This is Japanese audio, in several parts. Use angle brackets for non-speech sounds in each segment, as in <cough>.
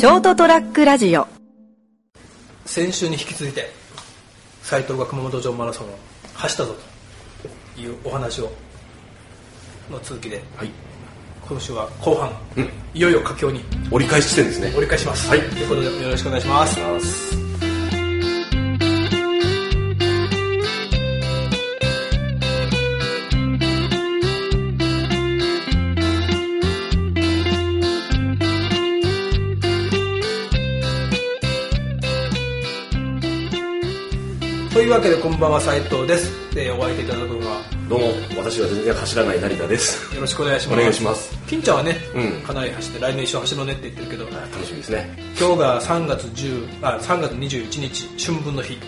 ショートトラックラジオ。先週に引き続いて斎藤が熊本城マラソンを走ったぞというお話をの続きで、はい。今週は後半、うん。いよいよ佳境に折り返し地点ですね。折り返します、はい。ということでよろしくお願いしますいうわけでこんばんは斉藤ですでお相手いただくのはどうも、私は全然走らない成田です。よろしくお願いしますお願いします金ちゃんはね、うんかなり走って来年一緒走ろうねって言ってるけど楽しみですね。今日が3月10あ3月21日春分の日、うん。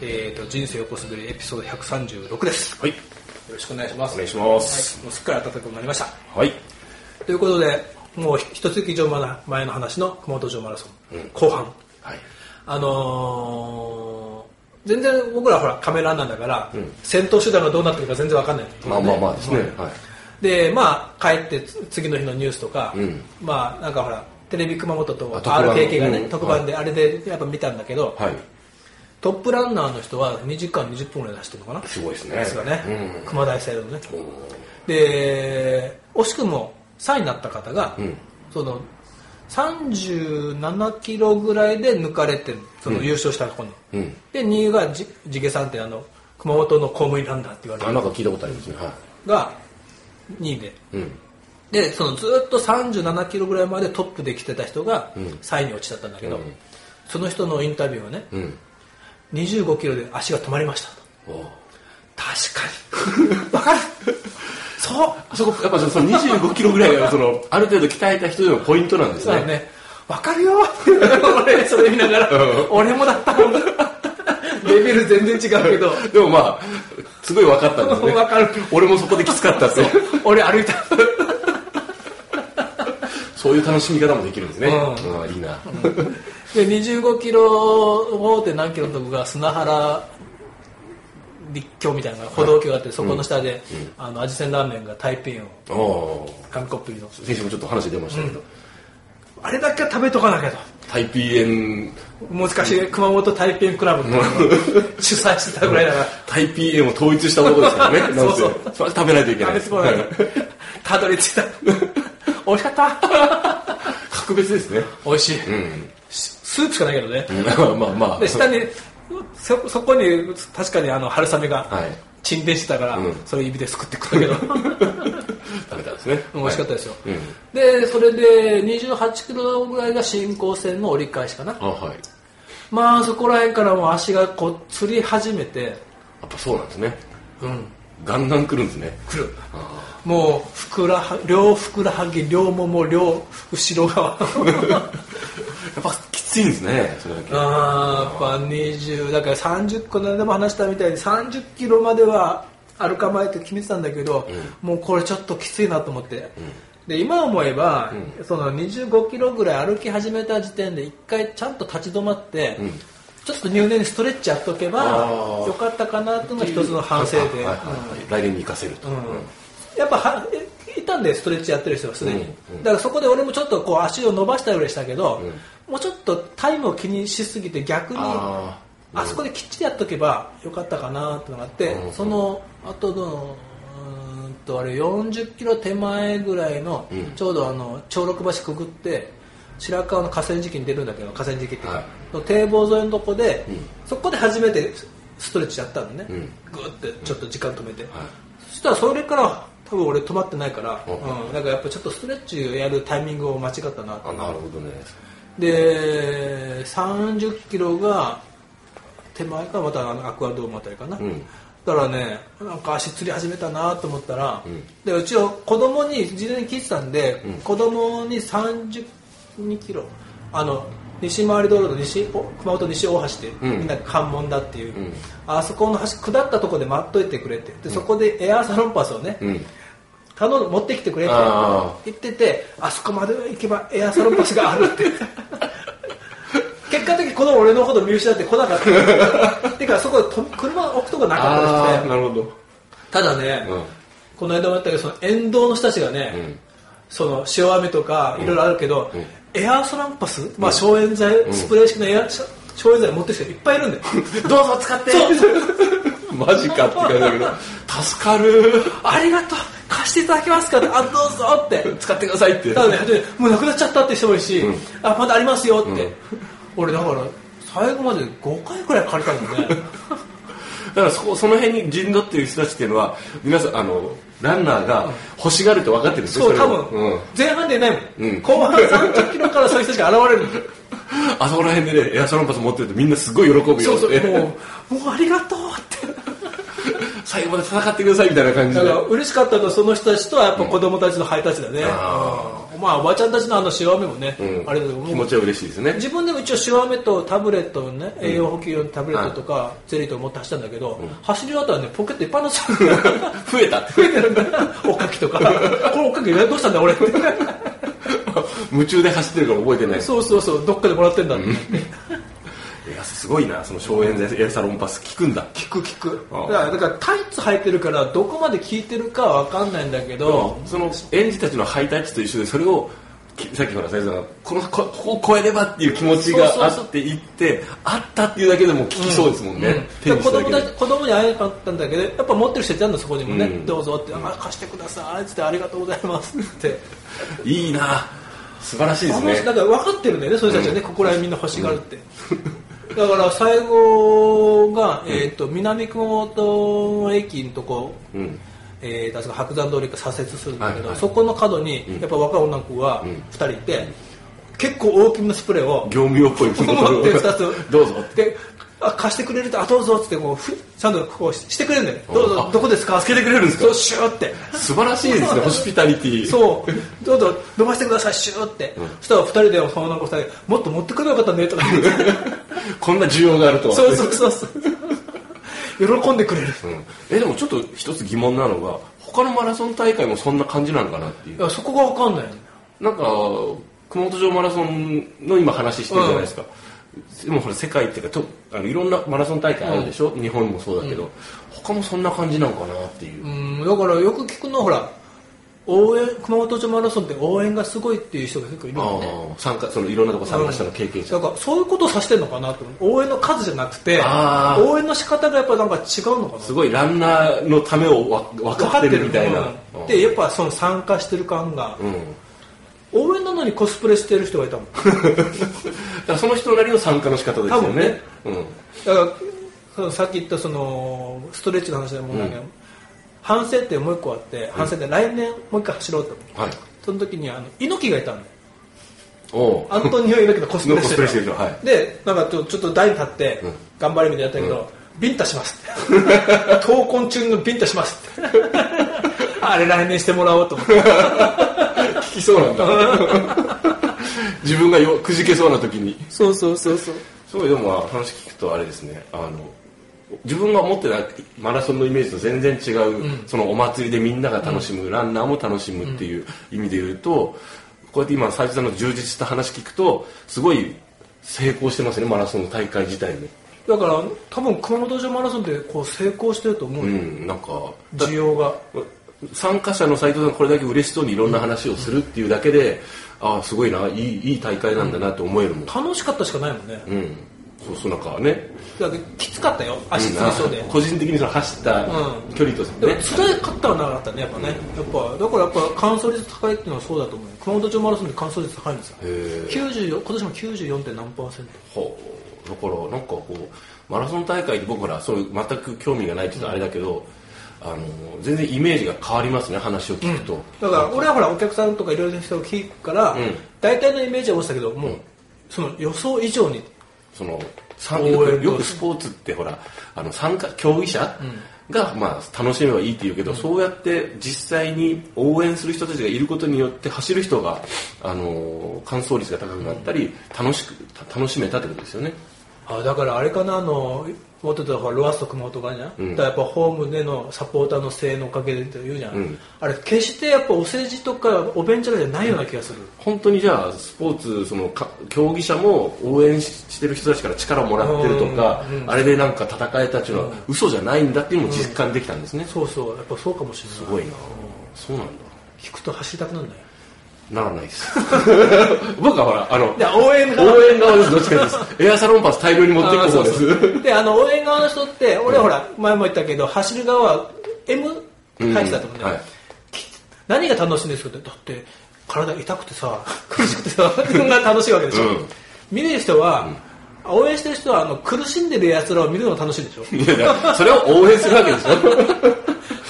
えー、と人生を起こすべりエピソード136ですはい。よろしくお願いしますお願いしまはい、す。もうすっかり暖かくなりましたはい。ということでもう一月以上前の話の熊本城マラソン、うん後半はい。あのー全然僕らほらカメラマンなんだから、うん戦闘手段がどうなってるか全然わかんない、まあまあまあですね。はい。でまあ帰ってつ次の日のニュースとか、うんまあなんかほらテレビ熊本と RKK がね、うん特番であれでやっぱ見たんだけど、はい。トップランナーの人は2時間20分ぐらいで走ってるのかな？すごいですね。ですがね、うん。熊大サイドのねで惜しくも3位になった方が、うん。その37キロぐらいで抜かれてその優勝した子に、うん。で2位がじ地毛さんってあの熊本の公務員ランナーって言われあ、る。なんか聞いたことありますね。はが2位で。い。うん。でそのずっと37キロぐらいまでトップで来てた人がうん。3位に落ちちゃったんだけど、うん。その人のインタビューはねうん。25キロで足が止まりましたと。確かに。<laughs> わかるそうあそこ、やっぱその25キロぐらいが、その、ある程度鍛えた人でのポイントなんですね。そうだねわかるよ俺それ見ながら、うん俺もだったもんレベル全然違うけど <laughs> でもまあ、すごい分かったんですね。<laughs> わかる俺もそこできつかったって。俺歩いた <laughs> そういう楽しみ方もできるんですね。うんうん、いいな。で25キロ 5. 何キロのとこが砂原立橋みたいな歩道橋があってそこの下で、あの味仙ラーメンが台北を紙コップ入りの先週もちょっと話出ましたけど、あれだけは食べとかなきゃと。タイピー園、昔熊本台北クラブっていうのを主催してたぐらいだから。タイピー園を統一した男ですからね。<laughs> そうそう。食べないといけない。たどり着いた。美味しかった。格別ですね。美味しい、うん。スープしかないけどね。<laughs> まあまあまあ。で下にそそこに確かにあの春雨がはい。沈殿してたから、うん。それ指ですくって食ったけど。食べたんですね。<laughs> 美味しかったですよ、うん。でそれで28キロぐらいが新幹線の折り返しかな。まあそこら辺からもう足がこうつり始めて。っぱそうなんですね。うん。ガンガン来るんですね。来る。あもうふくらは両ふくらはぎ両もも両後ろ側。ー <laughs> やっぱきついんですね、それだけ。あーやっぱ20だから30個何でも話したみたいに30キロまでは歩かないと決めてたんだけど、もうこれちょっときついなと思って、で今思えば、その25キロぐらい歩き始めた時点で一回ちゃんと立ち止まって、ん。ちょっと入念にストレッチやっとけばよかったかなというのが一つの反省で、来年に生かせると。うん。やっぱはえいたんでストレッチやってる人はすでに、うん。うん。だからそこで俺もちょっとこう足を伸ばしたりはしたけど、うもうちょっとタイムを気にしすぎて逆にああそこできっちりやっとけばよかったかなってのがあって、うん。その後のうーんとあれ40キロ手前ぐらいの、うん。ちょうどあの長六橋くぐって白川の河川敷に出るんだけど河川敷っていうか、はい。の堤防沿いのとこで、うん。そこで初めてストレッチやったのね、うん。グーってちょっと時間止めて、はい。そしたらそれから多分俺止まってないから、うん。うん、だからやっぱちょっとストレッチをやるタイミングを間違ったななるほどね。で30キロが手前かまたあのアクアドームあたりかな、うん。だからねなんか足つり始めたなと思ったら、うん。でうちは子供に事前に聞いてたんで、うん。子供に32キロあの西回り道路の西お熊本西大橋で、うん。みんな関門だっていう、うん。あそこの橋下ったとこで待っといてくれって。でそこでエアーサロンパスをね、うん。頼む持ってきてくれってあ言っててあそこまで行けばエアサロンパスがあるって。結果的にこの俺のこと見失って来なかった。<laughs> てかそこでと車置くとこなかったですねなるほど。ただね、うん。この間も言ったけどその沿道の人たちがね、その塩飴とかいろいろあるけど、エアーソランパス、まあ、消炎剤、スプレー式のエア消炎剤持ってる人いっぱいいるんだよ。<laughs> どうぞ使って。<laughs> マジかって感じだけど。助かる。ありがとう。貸していただけますかって。あどうぞって。使ってくださいって。ただねでもうなくなっちゃったって人もいるし、あまだありますよって、俺だから最後まで5回くらい借りたもんね。<laughs> だからそこその辺に陣取ってる人たちっていうのは皆さんあのランナーが欲しがるって分かってるんですよそう多分、うん。前半でいないもん、うん。後半30キロからそういう人たちが現れるの。<laughs> あそこら辺でねエアソランパス持ってるとみんなすごい喜ぶよそうそうもうもうありがとうって最後まで戦ってくださいみたいな感じで。だから嬉しかったのはその人たちとはやっぱ子供たちのハイタッチだね、まあおばちゃんたちのあの塩飴もね、うん。あれだけど気持ちは嬉しいですね。自分でも一応塩飴とタブレットのね、栄養補給用のタブレットとか、ゼリーとか持って走ったんだけど、走り終わったらねポケットいっぱいになっちゃう増えた。って増えてるんだ。おかきとか。<laughs> これおかきどうしたんだ俺。って夢中で走ってるから覚えてない。そうそうそう。どっかでもらってんだって、すごいなその消炎剤エアサロンパス効くんだ。聞く聞く。だからだからタイツ履いてるからどこまで効いてるかは分かんないんだけど、その園児たちのハイタッチと一緒でそれをきさっきほら先生がこのこここを超えればっていう気持ちがあっていってあったっていうだけでも効きそうですもんね、子供たち子供に会えなかったんだけどやっぱ持ってる人いたんだそこにもね、うん。どうぞってあ貸してくださいっつってありがとうございます。っ <laughs> ていいな。素晴らしいですね。だから分かってるんだよねそういう人たちはね、ここら辺みんな欲しがるって、だから最後が、えー、と南熊本駅のとこ、うん。えー、確か白山通りから左折するんだけど、はいはい。そこの角にやっぱ若い女の子がん。2人いて、結構大きめのスプレーを業務用っぽい気持って2つ。<laughs> どうぞであ貸してくれるとあどうぞっつってこうふちゃんとこうしてくれるんだよどうぞあどこですか？助けてくれるんですか？そうシューって。素晴らしいですね。<laughs> ホスピタリティ。そう。どうぞ伸ばしてください。シューって、そしたら2人でその女の子2人もっと持ってくればよかったねとか言ってこんな需要があるとは。そうそうそうそう。<laughs> 喜んでくれる。うん。えでもちょっと一つ疑問なのが他のマラソン大会もそんな感じなのかなっていう。いやそこが分かんない。なんか熊本城マラソンの今話してるじゃないですか、でもほら世界っていうかとあのいろんなマラソン大会あるでしょ、日本もそうだけど、他もそんな感じなのかなっていう、うん。だからよく聞くのはほら応援熊本城マラソンって応援がすごいっていう人が結構いるよね。参加そのいろんなとこ参加したの経験者、だからそういうことを指してるのかなと。応援の数じゃなくて応援の仕方がやっぱなんか違うのかな。すごいランナーのためをわ分かってるみたいな、うん。でやっぱその参加してる感が、うん。応援なのにコスプレしてる人がいたもん。<laughs> だからその人なりの参加の仕方ですよね。ね。うん、だからそのさっき言ったそのストレッチの話でもなん。か、反省ってもう一個あって反省って来年もう一回走ろうと思うはい。その時にあの猪木がいたんだよ。おう。アントニオ猪木のコスプレしてる人。はい。でなんかちょちょっと台に立ってうん。頑張れみたいなやったけど、ビンタしますって。<laughs> 闘魂中のビンタしますって。<laughs> あれ来年してもらおうと思って。<laughs> 聞きそうなんだ。自分がよくじけそうな時に。そうそうそうそう。すごいでも話聞くとあれですね。あの自分が思ってたマラソンのイメージと全然違う、そのお祭りでみんなが楽しむ、ランナーも楽しむっていう意味で言うとこうやって今斉藤さんの充実した話聞くとすごい成功してますねマラソンの大会自体も。だから多分熊本城マラソンってこう成功してると思ううよ、んなんかだ需要が。参加者の斉藤さんこれだけ嬉しそうにいろんな話をするっていうだけで、ああすごいないいいい大会なんだなって思えるもん、楽しかったしかないもんね、うん、そうそうなんかね。だからきつかったよ足つりそうで、個人的にその走ったうん。距離とでもね、辛かったはなかったねやっぱね、やっぱだからやっぱ完走率高いっていうのはそうだと思う熊本城マラソンで完走率高いんですよ。へえ94今年も 94. 点何パーセント。ほう。だからなんかこうマラソン大会って僕らそういう全く興味がないって言うとあれだけど、あの全然イメージが変わりますね話を聞くと、だから俺はほらお客さんとかいろいろな人を聞くから、ん。大体のイメージは落ちたけどもう、その予想以上にそのよくスポーツってほらあの参加競技者が、まあ、楽しめばいいって言うけど、そうやって実際に応援する人たちがいることによって走る人が、あの完走率が高くなったり、楽しく楽しめたってことですよね。あだからあれかなあの元々はロアッソ熊本がじゃん、うん。だからやっぱホームでのサポーターの声援のおかげでって言うじゃん、うん。あれ決してやっぱお世辞とかお弁当じゃないような気がする、本当にじゃあスポーツそのか競技者も応援ししてる人たちから力をもらってるとか、うん。うんあれでなんか戦えたっていうのは嘘じゃないんだっていうのも実感できたんですね、そうそう。やっぱそうかもしれない。すごいな、そうなんだ。聞くと走りたくなるんだよならないです。<laughs> 僕はほらあの応援側応援側です。どっちかです。<laughs> エアサロンパス大量に持っていく方です。であの応援側の人って俺ほら前も言ったけど走る側は M 入ってたと思うんはい。何が楽しいんですか？ってだって体痛くてさ <laughs> 苦しくてさそんな楽しいわけでしょ、うん。見る人は、応援してる人はあの苦しんでる奴らを見るのが楽しいでしょ。いやいやそれを応援するわけでしょ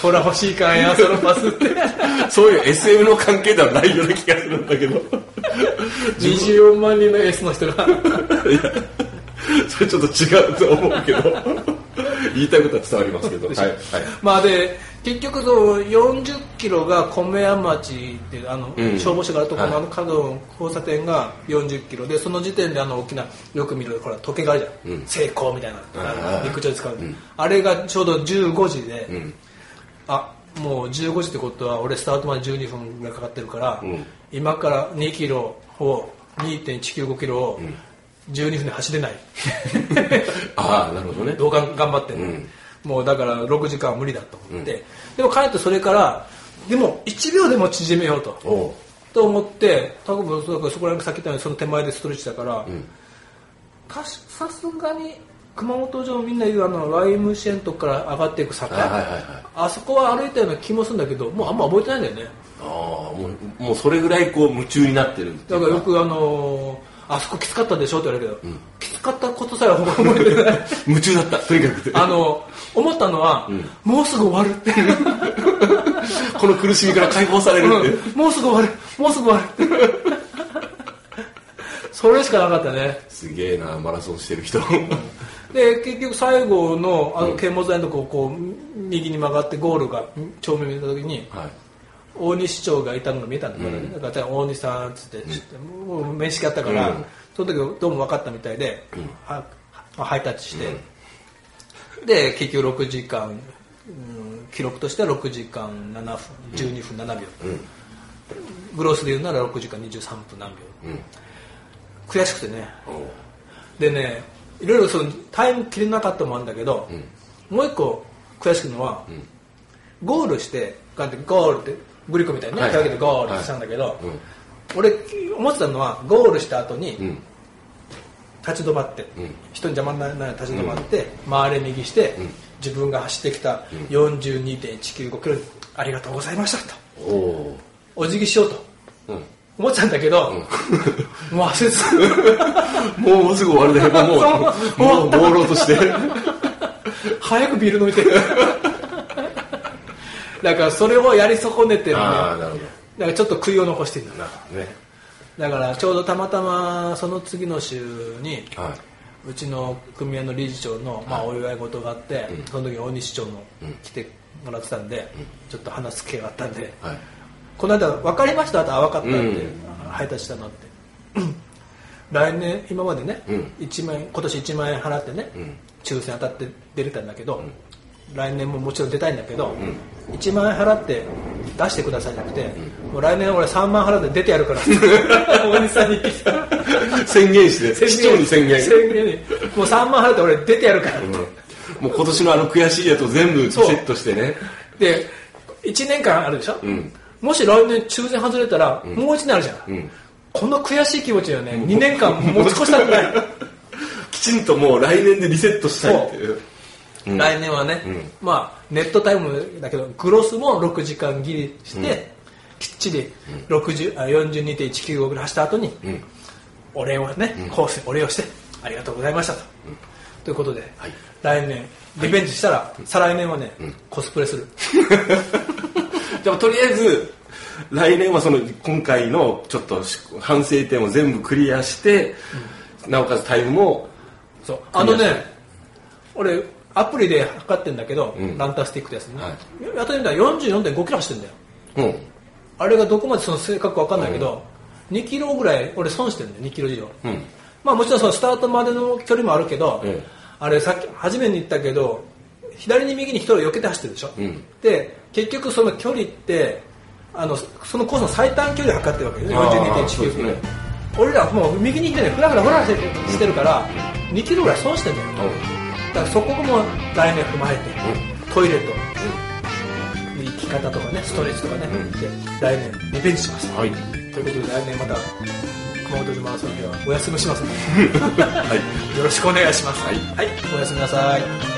ほら欲しいかんや <laughs> そのパスって。そういう SM の関係ではないような気がするんだけど。24万人の S の人が。それちょっと違うと思うけど。言いたいことは伝わりますけど。はい、はい、まあで結局その40キロが米屋町っていうあの、うん。消防車があるところのはい。あの角の交差点が40キロでその時点であの大きなよく見るほら時計があるじゃん、うん。成功みたいな陸上で使う、んあれがちょうど15時で、うんあもう15時ってことは俺スタートまで12分がかかってるから、うん。今から2キロを2.195キロを12分で走れない。<laughs> ああなるほどね。どうが頑張って。も、うん。もうだから6時間は無理だと思って、でも彼とそれからでも1秒でも縮めようと。と思って多分そこそこら辺さっき言ったようにその手前でストレッチだから、ん。たしさすがに熊本城みんな言うあのライムシェンとこから上がっていく坂、はいはいはいはい。あそこは歩いたような気もするんだけどもうあんま覚えてないんだよね。ああもうもうそれぐらいこう夢中になってるだからよくあのーあそこきつかったでしょって言われるけど、きつかったことさえ覚えてない。<laughs> 夢中だったとにかく。<laughs> あの思ったのは、もうすぐ終わるっていう。<laughs> この苦しみから解放されるって、うん。もうすぐ終わる。もうすぐ終わる。それしかなかったね。すげえなマラソンしてる人で結局最後のあの剣物台のとここう右に曲がってゴールが正面見た時にはい。大西市長がいたのが見えたんだから、ねだから大西さんっつって、もう面識あったから、うん。その時どうも分かったみたいで、ははハイタッチして、で結局6時間、うん記録としては6時間7分12分7秒、グロスで言うなら6時間23分何秒、うん。悔しくてね。でねいろいろそのタイム切れなかったのもあるんだけど、もう一個悔しくのは、ゴールしてガンってゴールってグリコみたいにね、はい。手上げてゴールしたんだけど、うん。俺思ってたのはゴールした後にうん。立ち止まって、ん。人に邪魔にならない立ち止まって、回れ右して、自分が走ってきた42.195キロありがとうございましたと。お辞儀しようと。うん思ってたんだけど、もう焦っ <laughs> もうすぐ終わるでもうそう <laughs> もう朦朧として。<laughs> 早くビール飲みてだからそれをやり損ねてるね。だからちょっと悔いを残してる。んだね。だからちょうどたまたまその次の週にはうちの組合の理事長の、まあ、お祝い事があって、その時大西長も来てもらってたんで、ちょっと話す機会があったんで、いはいこの間分かりましたってあ分かったって、うん。配達したのって。<clears throat> 来年今までね、うん。1万円今年1万円払ってね、ん。抽選当たって出れたんだけど、来年ももちろん出たいんだけど、1万円払って出してくださいじゃなくて、もう来年俺3万払って出てやるから。<laughs> 大西さんに言ってきた。宣言して市長に宣言。宣言。にもう3万払って俺出てやるからって、もう今年のあの悔しいやつを全部セットしてね。で1年間あるでしょ、んもし来年抽選外れたら、もう1年あるじゃん、ん。この悔しい気持ちをね2年間持ち越したくない。<laughs> きちんともう来年でリセットしたいっていう。う。ん。来年はね、まあネットタイムだけどグロスも6時間切りして、きっちり60あ42.195ぐらい走った後に、ん。お礼をね、コースにお礼をしてありがとうございましたと、ということで、はい。来年リベンジしたら、再来年はね、コスプレする <laughs> じゃあとりあえず来年はその今回のちょっと反省点を全部クリアして、なおかつタイムもそう。あのね俺アプリで測ってんだけど、ん。ランタースティックですね、はやってみたら44.5キロ走ってんだよ。うん。あれがどこまでその正確か分かんないけど、2キロぐらい俺損してるんだよ2キロ以上、うん。まあもちろんそのスタートまでの距離もあるけど、ええ。あれさっき初めに言ったけど左に右に1人を避けて走ってるでしょ、うん、で結局その距離ってあのそのコースの最短距離を測ってるわけで42.19キロ、ね、俺らもう右に左にフラフラフラしてるから、うん、2キロぐらい損してんだよ、だからそこも題名踏まえて、トイレと、生き方とかねストレッチとかね、で来年リベンジします、はい、ということで来年また熊本島マラソンではお休みしますので、<laughs> はい、よろしくお願いします、はい、はい、おやすみなさい。